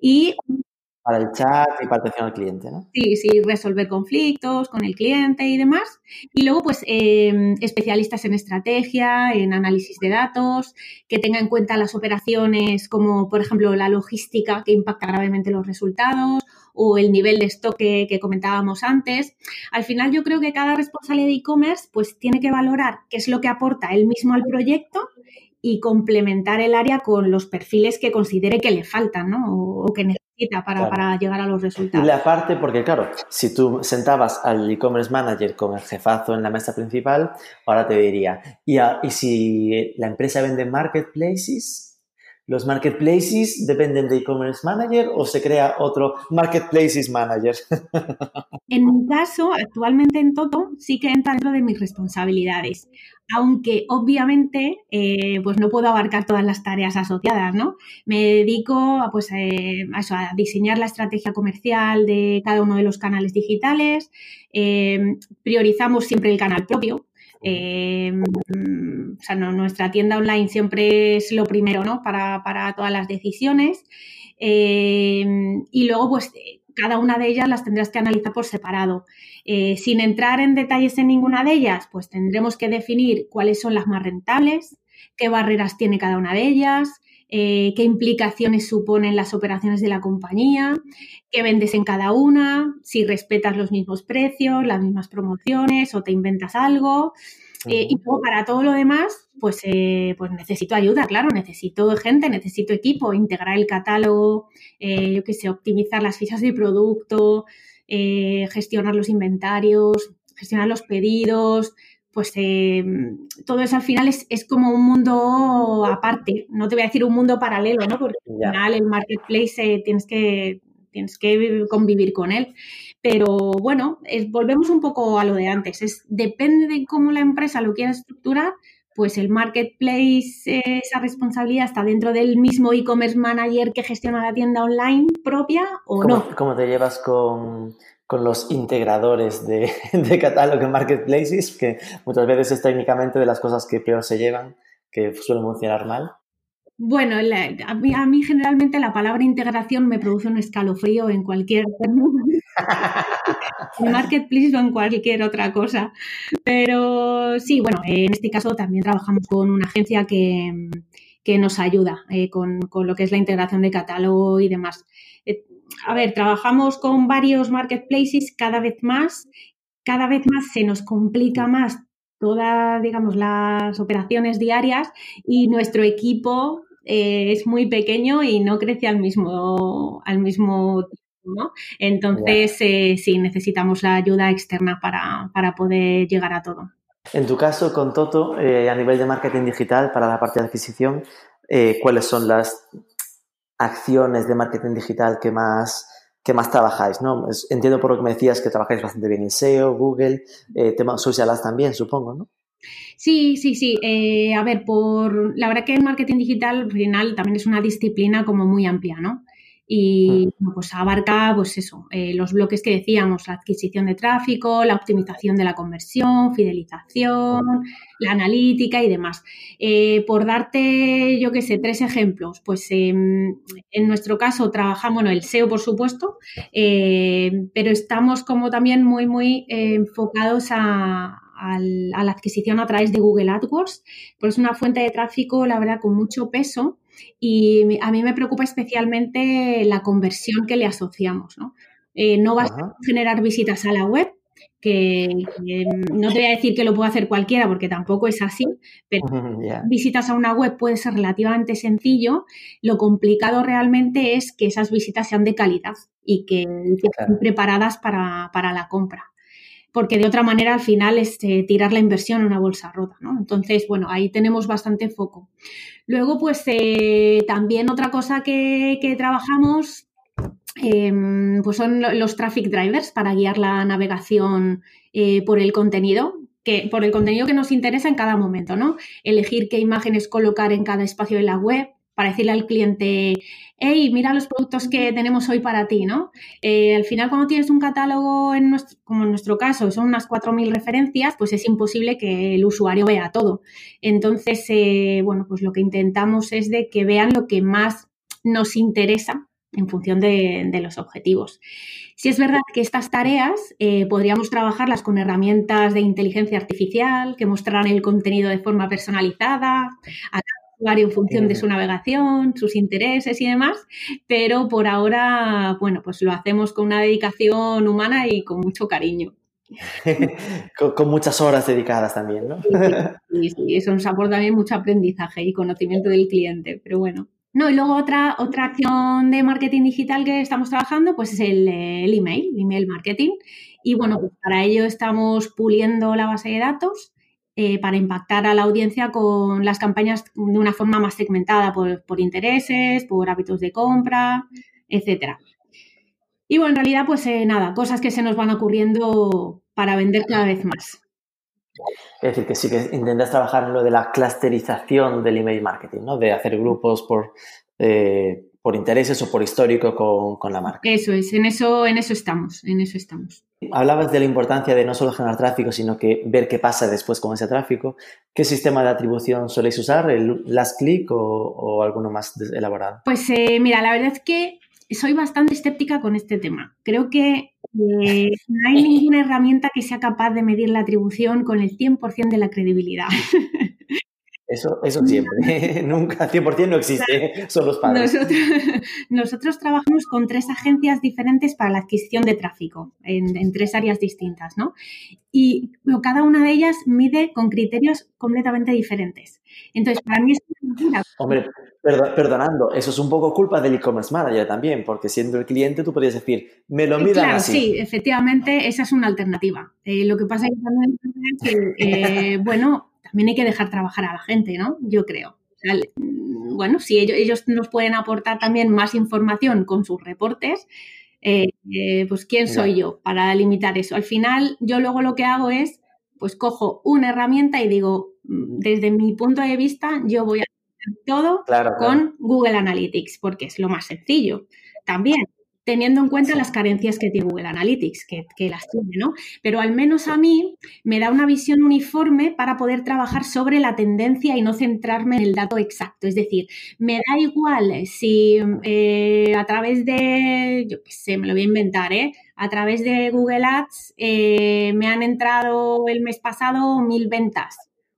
Y para el chat y para atención al cliente, ¿no? Sí, sí, resolver conflictos con el cliente y demás. Y luego, pues, em, especialistas en estrategia, en análisis de datos, que tengan en cuenta las operaciones como, por ejemplo, la logística que impacta gravemente los resultados o el nivel de stock que, comentábamos antes. Al final, yo creo que cada responsable de e-commerce, pues, tiene que valorar qué es lo que aporta él mismo al proyecto y complementar el área con los perfiles que considere que le faltan, ¿no? O, que necesita para, para, llegar a los resultados. Y la parte, porque claro, si tú sentabas al e-commerce manager con el jefazo en la mesa principal, ahora te diría, y, y si la empresa vende marketplaces, ¿Los marketplaces dependen de e-commerce manager o se crea otro marketplaces manager? En mi caso, actualmente en Toto, sí que entra dentro de mis responsabilidades, aunque obviamente eh, pues no puedo abarcar todas las tareas asociadas, ¿no? Me dedico pues, eh, a, a diseñar la estrategia comercial de cada uno de los canales digitales, eh, priorizamos siempre el canal propio, eh, o sea, nuestra tienda online siempre es lo primero, ¿no? Para, todas las decisiones. Eh, y luego, pues, cada una de ellas las tendrás que analizar por separado. Eh, sin entrar en detalles en ninguna de ellas, pues tendremos que definir cuáles son las más rentables, qué barreras tiene cada una de ellas, eh, qué implicaciones suponen las operaciones de la compañía, qué vendes en cada una, si respetas los mismos precios, las mismas promociones o te inventas algo. Eh, y luego para todo lo demás, pues, eh, pues necesito ayuda, claro, necesito gente, necesito equipo, integrar el catálogo, yo qué sé, optimizar las fichas de producto, gestionar los inventarios, gestionar los pedidos, pues eh, todo eso al final es, como un mundo aparte. No te voy a decir un mundo paralelo, ¿no? Porque al final el marketplace eh, tienes, que, tienes que convivir con él. Pero bueno, volvemos un poco a lo de antes. Es, depende de cómo la empresa lo quiera estructurar, pues el marketplace, esa responsabilidad está dentro del mismo e-commerce manager que gestiona la tienda online propia o no. ¿Cómo te llevas con, con los integradores de, de catálogo en marketplaces, que muchas veces es técnicamente de las cosas que peor se llevan, que suelen funcionar mal. Bueno, a, mí, generalmente la palabra integración me produce un escalofrío en cualquier en marketplace o en cualquier otra cosa. Pero sí, bueno, en este caso también trabajamos con una agencia que, que nos ayuda eh, con, con, lo que es la integración de catálogo y demás. Eh, a ver, trabajamos con varios marketplaces cada vez más, cada vez más se nos complica más todas, digamos, las operaciones diarias y nuestro equipo eh, es muy pequeño y no crece al mismo, al mismo tiempo, ¿no? Entonces, eh, sí, necesitamos la ayuda externa para, poder llegar a todo. En tu caso, con Toto, eh, a nivel de marketing digital para la parte de adquisición, ¿cuáles son las acciones de marketing digital que más, que más trabajáis, ¿no? Entiendo por lo que me decías que trabajáis bastante bien en SEO, Google, eh, temas sociales también, supongo, ¿no? Sí, sí, sí. Eh, a ver, por la verdad que el marketing digital al final también es una disciplina como muy amplia, ¿no? Y mm. pues abarca pues eso, eh, los bloques que decíamos, la adquisición de tráfico, la optimización de la conversión, fidelización, la analítica y demás. Eh, por darte, yo qué sé, tres ejemplos, pues em, en nuestro caso trabajamos, bueno, el SEO por supuesto, eh, pero estamos como también muy, muy enfocados a, a la adquisición a través de Google AdWords, pues es una fuente de tráfico, la verdad, con mucho peso y a mí me preocupa especialmente la conversión que le asociamos. No, eh, no vas a generar visitas a la web, que, no te voy a decir que lo puede hacer cualquiera porque tampoco es así, pero visitas a una web puede ser relativamente sencillo. Lo complicado realmente es que esas visitas sean de calidad y que, estén preparadas para, para la compra porque de otra manera al final es eh, tirar la inversión a una bolsa rota, ¿no? Entonces, bueno, ahí tenemos bastante foco. Luego, pues eh, también otra cosa que, trabajamos em, pues son los traffic drivers para guiar la navegación eh, por el contenido, que, por el contenido que nos interesa en cada momento, ¿no? Elegir qué imágenes colocar en cada espacio de la web, para decirle al cliente, hey, mira los productos que tenemos hoy para ti, ¿no? Eh, al final, cuando tienes un catálogo, como en nuestro caso, son unas 4.000 referencias, pues es imposible que el usuario vea todo. Entonces, eh, bueno, pues lo que intentamos es de que vean lo que más nos interesa en función de, los objetivos. Si es verdad que estas tareas eh, podríamos trabajarlas con herramientas de inteligencia artificial que mostrarán el contenido de forma personalizada, a en función de su navegación, sus intereses y demás, pero por ahora, bueno, pues lo hacemos con una dedicación humana y con mucho cariño. con, muchas horas dedicadas también, ¿no? sí, sí, eso nos aporta también mucho aprendizaje y conocimiento del cliente, pero bueno. No, y luego otra, otra acción de marketing digital que estamos trabajando, pues es el, el email, el email marketing. Y bueno, pues para ello estamos puliendo la base de datos eh, para impactar a la audiencia con las campañas de una forma más segmentada por, intereses, por hábitos de compra, etcétera. Y bueno, en realidad, pues eh, nada, cosas que se nos van ocurriendo para vender cada vez más. Es decir, que sí que intentas trabajar en lo de la clusterización del email marketing, ¿no? De hacer grupos por eh, por intereses o por histórico con, la marca. Eso es, en eso, en eso estamos, en eso estamos. Hablabas de la importancia de no solo generar tráfico, sino que ver qué pasa después con ese tráfico. ¿Qué sistema de atribución soléis usar? ¿El last click o, alguno más elaborado? Pues eh, mira, la verdad es que soy bastante escéptica con este tema. Creo que eh, no hay ninguna herramienta que sea capaz de medir la atribución con el 100% de la credibilidad. Eso, eso siempre, nunca 100% no existe, son los padres. Nosotros, trabajamos con tres agencias diferentes para la adquisición de tráfico, en, tres áreas distintas, ¿no? Y cada una de ellas mide con criterios completamente diferentes. Entonces, para mí es una Hombre, perdonando, eso es un poco culpa del e-commerce manager también, porque siendo el cliente tú podrías decir, me lo midan claro, así. Sí, efectivamente, esa es una alternativa. Eh, lo que pasa es que eh, bueno, también hay que dejar trabajar a la gente, ¿no? Yo creo. bueno, si ellos, nos pueden aportar también más información con sus reportes, eh, eh, pues ¿quién soy yo para limitar eso? Al final, yo luego lo que hago es, pues cojo una herramienta y digo, mm, desde mi punto de vista, yo voy a hacer todo con Google Analytics, porque es lo más sencillo. También, teniendo en cuenta las carencias que tiene Google Analytics, que, las tiene, ¿no? Pero al menos a mí me da una visión uniforme para poder trabajar sobre la tendencia y no centrarme en el dato exacto. Es decir, me da igual si eh, a través de, yo qué sé, me lo voy a inventar, ¿eh? A través de Google Ads eh, me han entrado el mes pasado mil ventas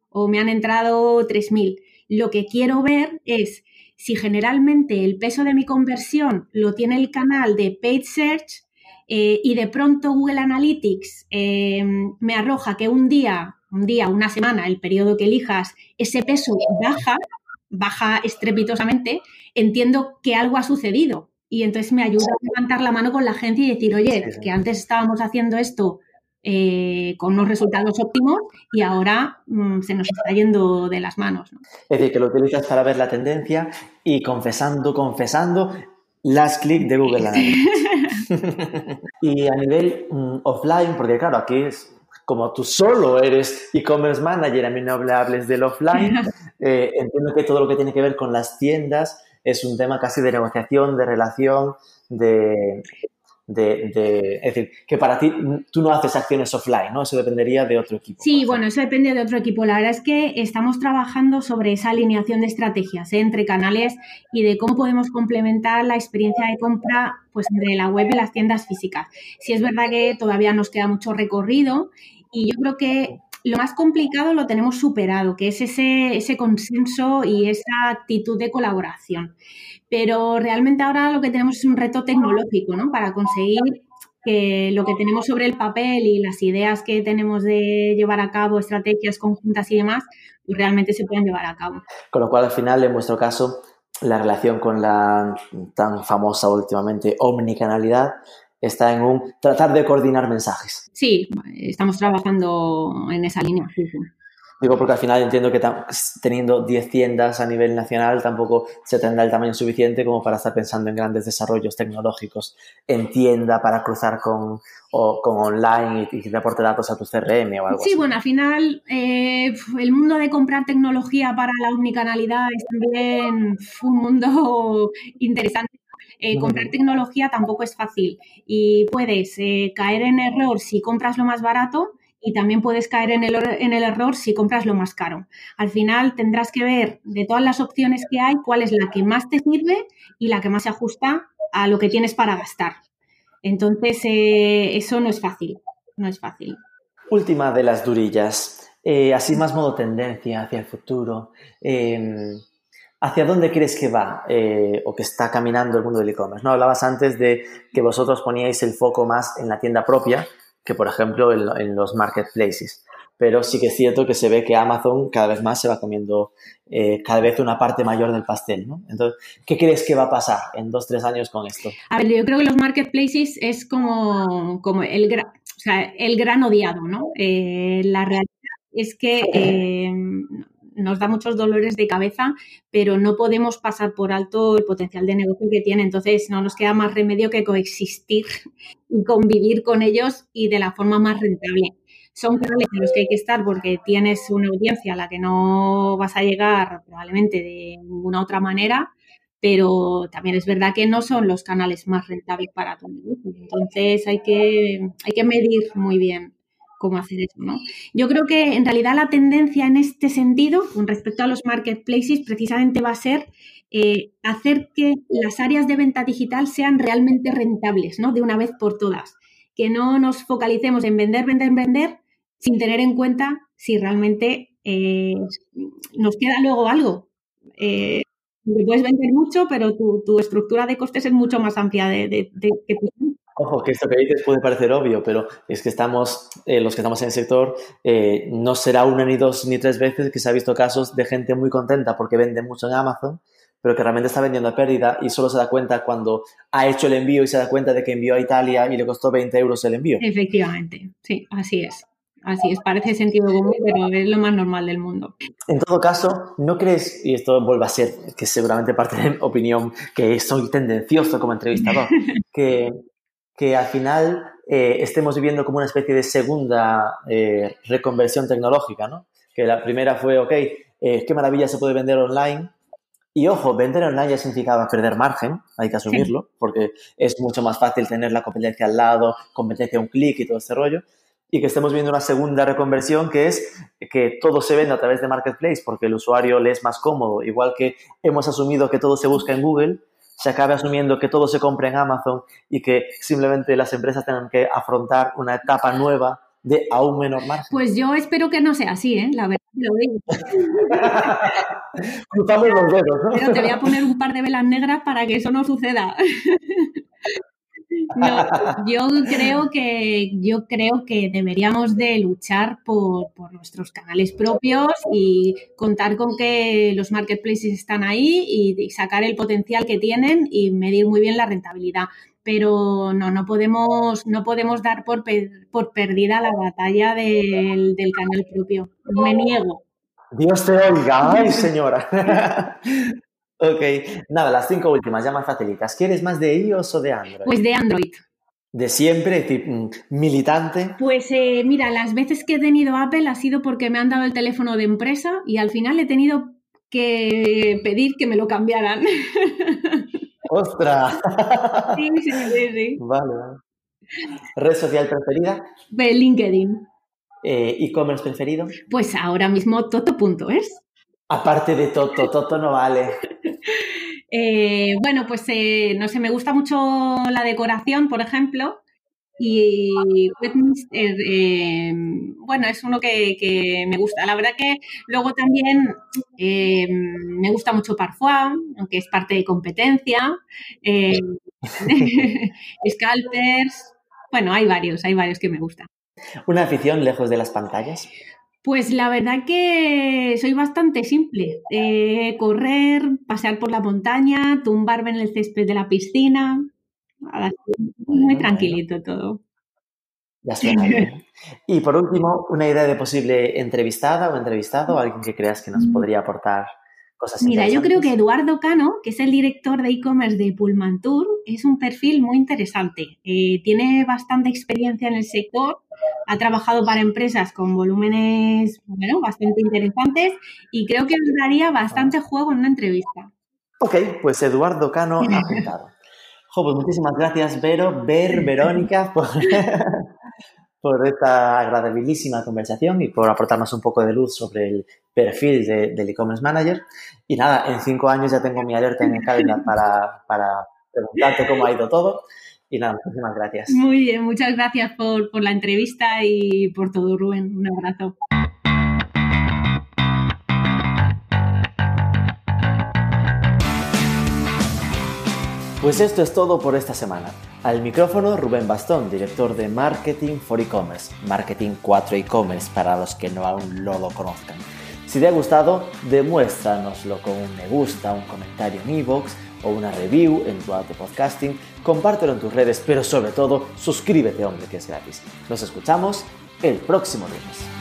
o me han entrado tres mil. Lo que quiero ver es si generalmente el peso de mi conversión lo tiene el canal de paid search eh, y de pronto Google Analytics eh, me arroja que un día, un día, una semana, el periodo que elijas, ese peso baja, baja estrepitosamente, entiendo que algo ha sucedido. Y entonces me ayuda a levantar la mano con la agencia y decir, oye, que antes estábamos haciendo esto eh, con unos resultados óptimos y ahora mm, se nos está yendo de las manos. Es decir, que lo utilizas para ver la tendencia y confesando, confesando, las clic de Google Analytics. y a nivel mm, offline, porque claro, aquí es como tú solo eres e-commerce manager, a mí no me hables del offline, eh, entiendo que todo lo que tiene que ver con las tiendas es un tema casi de negociación, de relación, de, de, es decir, que para ti tú no haces acciones offline, ¿no? Eso dependería de otro equipo. Sí, bueno, eso depende de otro equipo. La verdad es que estamos trabajando sobre esa alineación de estrategias ¿eh? entre canales y de cómo podemos complementar la experiencia de compra pues entre la web y las tiendas físicas. Sí es verdad que todavía nos queda mucho recorrido y yo creo que lo más complicado lo tenemos superado, que es ese, ese consenso y esa actitud de colaboración. Pero realmente ahora lo que tenemos es un reto tecnológico, ¿no? Para conseguir que lo que tenemos sobre el papel y las ideas que tenemos de llevar a cabo, estrategias conjuntas y demás, pues realmente se pueden llevar a cabo. Con lo cual, al final, en vuestro caso, la relación con la tan famosa últimamente omnicanalidad está en un tratar de coordinar mensajes. Sí, estamos trabajando en esa línea. Digo, porque al final entiendo que teniendo 10 tiendas a nivel nacional tampoco se tendrá el tamaño suficiente como para estar pensando en grandes desarrollos tecnológicos en tienda para cruzar con, o, con online y, que te aporte datos a tu CRM o algo así. Sí, bueno, al final eh, el mundo de comprar tecnología para la omnicanalidad es también un mundo interesante eh, comprar tecnología tampoco es fácil y puedes eh, caer en error si compras lo más barato y también puedes caer en el, en el error si compras lo más caro. Al final tendrás que ver de todas las opciones que hay cuál es la que más te sirve y la que más se ajusta a lo que tienes para gastar. Entonces, eh, eso no es fácil, no es fácil. Última de las durillas, eh, así más modo tendencia hacia el futuro. Em, ¿Hacia dónde crees que va eh, o que está caminando el mundo del e-commerce? ¿no? Hablabas antes de que vosotros poníais el foco más en la tienda propia, que, por ejemplo, en, los marketplaces. Pero sí que es cierto que se ve que Amazon cada vez más se va comiendo eh, cada vez una parte mayor del pastel, ¿no? Entonces, ¿qué crees que va a pasar en dos, tres años con esto? A ver, yo creo que los marketplaces es como, como el, gran, o sea, el gran odiado, ¿no? Eh, la realidad es que eh, nos da muchos dolores de cabeza, pero no podemos pasar por alto el potencial de negocio que tiene. Entonces, no nos queda más remedio que coexistir y convivir con ellos y de la forma más rentable. Son canales en los que hay que estar porque tienes una audiencia a la que no vas a llegar probablemente de ninguna otra manera, pero también es verdad que no son los canales más rentables para tu negocio. Entonces, hay que, hay que medir muy bien cómo hacer eso, ¿no? Yo creo que en realidad la tendencia en este sentido, con respecto a los marketplaces, precisamente va a ser eh, hacer que las áreas de venta digital sean realmente rentables, ¿no? De una vez por todas. Que no nos focalicemos en vender, vender, vender, sin tener en cuenta si realmente eh, nos queda luego algo. Eh, puedes vender mucho, pero tu, estructura de costes es mucho más amplia de, de, tu Ojo, que esto que dices puede parecer obvio, pero es que estamos, eh, los que estamos en el sector, eh, no será una ni dos ni tres veces que se ha visto casos de gente muy contenta porque vende mucho en Amazon, pero que realmente está vendiendo a pérdida y solo se da cuenta cuando ha hecho el envío y se da cuenta de que envió a Italia y le costó 20 euros el envío. Efectivamente, sí, así es. Así es, parece sentido común, pero es lo más normal del mundo. En todo caso, ¿no crees, y esto vuelve a ser, que seguramente parte de mi opinión, que soy tendencioso como entrevistador, que que al final eh, estemos viviendo como una especie de segunda eh, reconversión tecnológica, ¿no? Que la primera fue, ok, eh, qué maravilla se puede vender online. Y ojo, vender online ya significaba perder margen, hay que asumirlo, porque es mucho más fácil tener la competencia al lado, competencia a un clic y todo este rollo. Y que estemos viendo una segunda reconversión que es que todo se vende a través de Marketplace porque el usuario le es más cómodo, igual que hemos asumido que todo se busca en Google, se acabe asumiendo que todo se compra en Amazon y que simplemente las empresas tengan que afrontar una etapa nueva de aún menor margen. Pues yo espero que no sea así, ¿eh? La verdad lo digo. Cruzamos los dedos, ¿no? Pero te voy a poner un par de velas negras para que eso no suceda. No, yo creo que yo creo que deberíamos de luchar por, nuestros canales propios y contar con que los marketplaces están ahí y, sacar el potencial que tienen y medir muy bien la rentabilidad. Pero no, no podemos, no podemos dar por, por perdida la batalla del, del canal propio. Me niego. Dios te oiga, ay señora. Ok, nada, las cinco últimas, ya más facilitas. ¿Quieres más de iOS o de Android? Pues de Android. de siempre, mm, militante? Pues eh, mira, las veces que he tenido Apple ha sido porque me han dado el teléfono de empresa y al final he tenido que pedir que me lo cambiaran. ¡Ostras! Sí, sí, sí, sí. Vale. ¿Red social preferida? LinkedIn. Eh, ¿E-commerce preferido? Pues ahora mismo toto.es. Aparte de Toto, Toto no vale. Eh, bueno, pues eh, no sé, me gusta mucho la decoración, por ejemplo, y bueno, es uno que, me gusta. La verdad que luego también me gusta mucho Parfum, aunque es parte de competencia. Scalpers, bueno, hay varios, hay varios que me gustan. ¿Una afición lejos de las pantallas? Pues la verdad que soy bastante simple. Eh, correr, pasear por la montaña, tumbarme en el césped de la piscina. Muy tranquilito todo. Ya suena bien. Y por último, una idea de posible entrevistada o entrevistado, alguien que creas que nos mm. podría aportar cosas Mira, yo creo que Eduardo Cano, que es el director de e-commerce de Pullman Tour, es un perfil muy interesante. Eh, tiene bastante experiencia en el sector ha trabajado para empresas con volúmenes bueno, bastante interesantes y creo que nos daría bastante juego en una entrevista. Ok, pues Eduardo Cano ha apuntado. pues muchísimas gracias, Vero, Ver, Verónica, por, por esta agradabilísima conversación y por aportarnos un poco de luz sobre el perfil del e-commerce manager. Y nada, en cinco años ya tengo mi alerta en el calendar para, para preguntarte cómo ha ido todo. Y nada, muchísimas gracias. Muy bien, muchas gracias por, por la entrevista y por todo, Rubén. Un abrazo. Pues esto es todo por esta semana. Al micrófono Rubén Bastón, director de Marketing for E-Commerce, Marketing 4 E-Commerce para los que no aún lo, conozcan. Si te ha gustado, demuéstranoslo con un me gusta, un comentario en iVoox o una review en tu app de podcasting, compártelo en tus redes, pero sobre todo suscríbete, hombre, que es gratis. Nos escuchamos el próximo lunes.